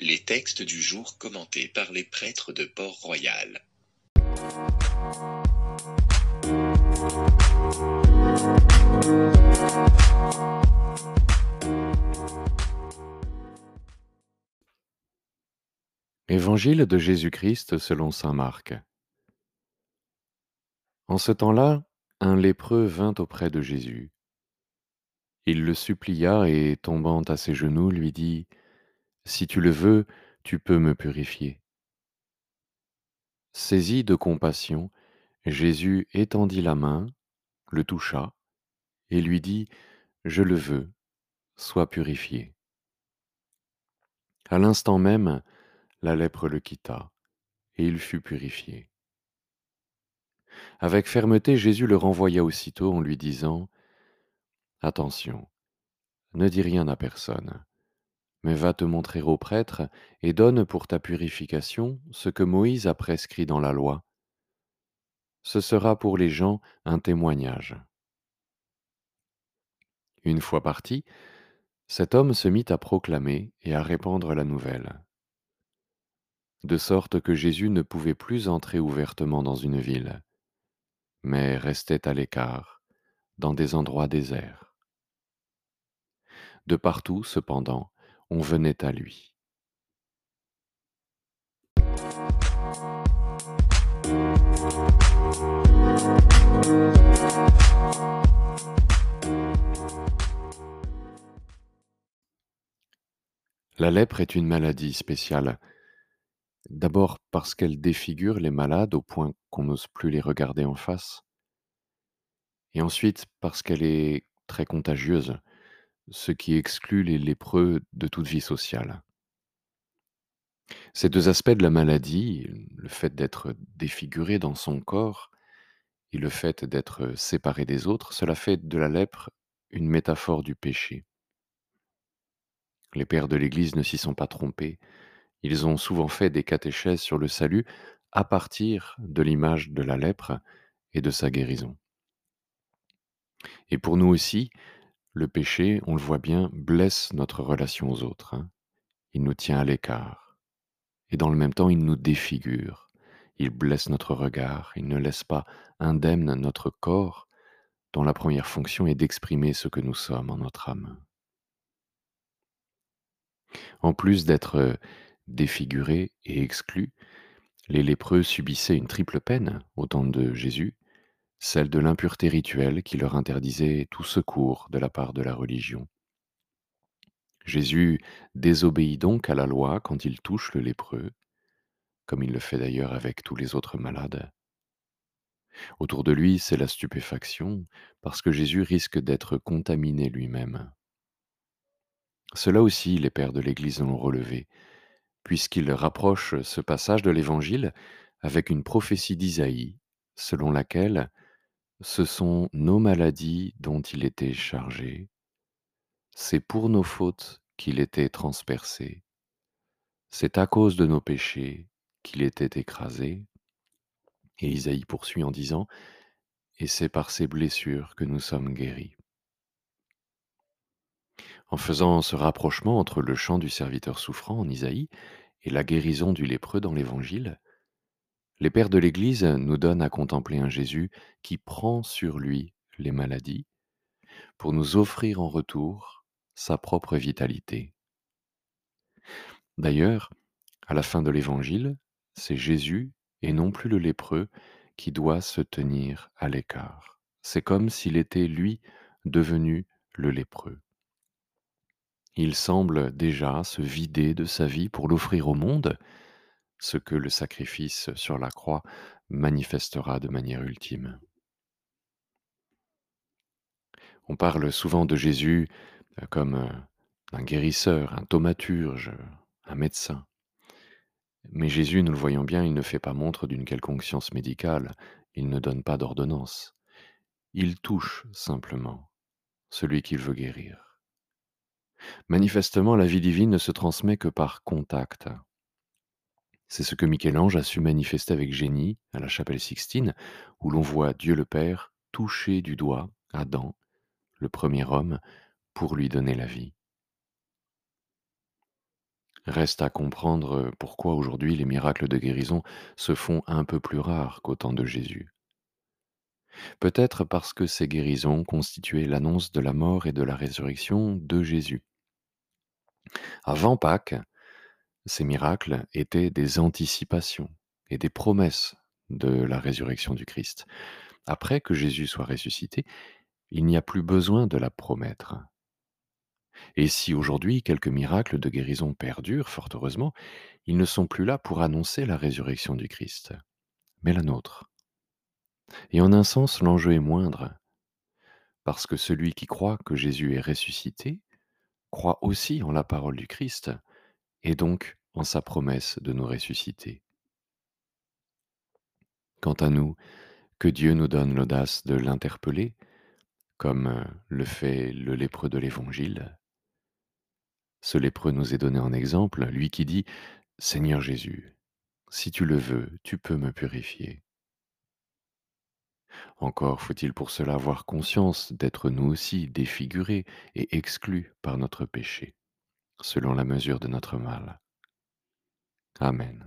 Les textes du jour commentés par les prêtres de Port-Royal. Évangile de Jésus-Christ selon saint Marc. En ce temps-là, un lépreux vint auprès de Jésus. Il le supplia et, tombant à ses genoux, lui dit, Si tu le veux, tu peux me purifier. Saisi de compassion, Jésus étendit la main, le toucha, et lui dit, Je le veux, sois purifié. À l'instant même, la lèpre le quitta, et il fut purifié. Avec fermeté, Jésus le renvoya aussitôt en lui disant, Attention, ne dis rien à personne, mais va te montrer au prêtre et donne pour ta purification ce que Moïse a prescrit dans la loi. Ce sera pour les gens un témoignage. Une fois parti, cet homme se mit à proclamer et à répandre la nouvelle, de sorte que Jésus ne pouvait plus entrer ouvertement dans une ville, mais restait à l'écart, dans des endroits déserts. De partout, cependant, on venait à lui. La lèpre est une maladie spéciale. D'abord parce qu'elle défigure les malades au point qu'on n'ose plus les regarder en face. Et ensuite parce qu'elle est très contagieuse, ce qui exclut les lépreux de toute vie sociale. Ces deux aspects de la maladie, le fait d'être défiguré dans son corps et le fait d'être séparé des autres, cela fait de la lèpre une métaphore du péché. Les pères de l'Église ne s'y sont pas trompés. Ils ont souvent fait des catéchèses sur le salut à partir de l'image de la lèpre et de sa guérison. Et pour nous aussi, le péché, on le voit bien, blesse notre relation aux autres. hein. Il nous tient à l'écart. Et dans le même temps, il nous défigure. Il blesse notre regard. Il ne laisse pas indemne notre corps, dont la première fonction est d'exprimer ce que nous sommes en notre âme. En plus d'être défigurés et exclus, les lépreux subissaient une triple peine au temps de Jésus, celle de l'impureté rituelle qui leur interdisait tout secours de la part de la religion. Jésus désobéit donc à la loi quand il touche le lépreux, comme il le fait d'ailleurs avec tous les autres malades. Autour de lui, c'est la stupéfaction, parce que Jésus risque d'être contaminé lui-même. Cela aussi, les pères de l'Église l'ont relevé, puisqu'ils rapprochent ce passage de l'Évangile avec une prophétie d'Isaïe, selon laquelle ce sont nos maladies dont il était chargé, c'est pour nos fautes qu'il était transpercé, c'est à cause de nos péchés qu'il était écrasé. Et Isaïe poursuit en disant, Et c'est par ses blessures que nous sommes guéris. En faisant ce rapprochement entre le chant du serviteur souffrant en Isaïe et la guérison du lépreux dans l'Évangile, les pères de l'Église nous donnent à contempler un Jésus qui prend sur lui les maladies pour nous offrir en retour sa propre vitalité. D'ailleurs, à la fin de l'Évangile, c'est Jésus et non plus le lépreux qui doit se tenir à l'écart. C'est comme s'il était lui devenu le lépreux. Il semble déjà se vider de sa vie pour l'offrir au monde, ce que le sacrifice sur la croix manifestera de manière ultime. On parle souvent de Jésus euh, comme euh, un guérisseur, un thaumaturge, un médecin. Mais Jésus, nous le voyons bien, il ne fait pas montre d'une quelconque science médicale, il ne donne pas d'ordonnance. Il touche simplement celui qu'il veut guérir. Manifestement, la vie divine ne se transmet que par contact. C'est ce que Michel-Ange a su manifester avec génie à la chapelle Sixtine, où l'on voit Dieu le Père toucher du doigt Adam, le premier homme, pour lui donner la vie. Reste à comprendre pourquoi aujourd'hui les miracles de guérison se font un peu plus rares qu'au temps de Jésus. Peut-être parce que ces guérisons constituaient l'annonce de la mort et de la résurrection de Jésus. Avant Pâques, ces miracles étaient des anticipations et des promesses de la résurrection du Christ. Après que Jésus soit ressuscité, il n'y a plus besoin de la promettre. Et si aujourd'hui quelques miracles de guérison perdurent, fort heureusement, ils ne sont plus là pour annoncer la résurrection du Christ, mais la nôtre. Et en un sens, l'enjeu est moindre, parce que celui qui croit que Jésus est ressuscité croit aussi en la parole du Christ, et donc en sa promesse de nous ressusciter. Quant à nous, que Dieu nous donne l'audace de l'interpeller, comme le fait le lépreux de l'Évangile. Ce lépreux nous est donné en exemple, lui qui dit Seigneur Jésus, si tu le veux, tu peux me purifier. Encore faut-il pour cela avoir conscience d'être nous aussi défigurés et exclus par notre péché, selon la mesure de notre mal. Amen.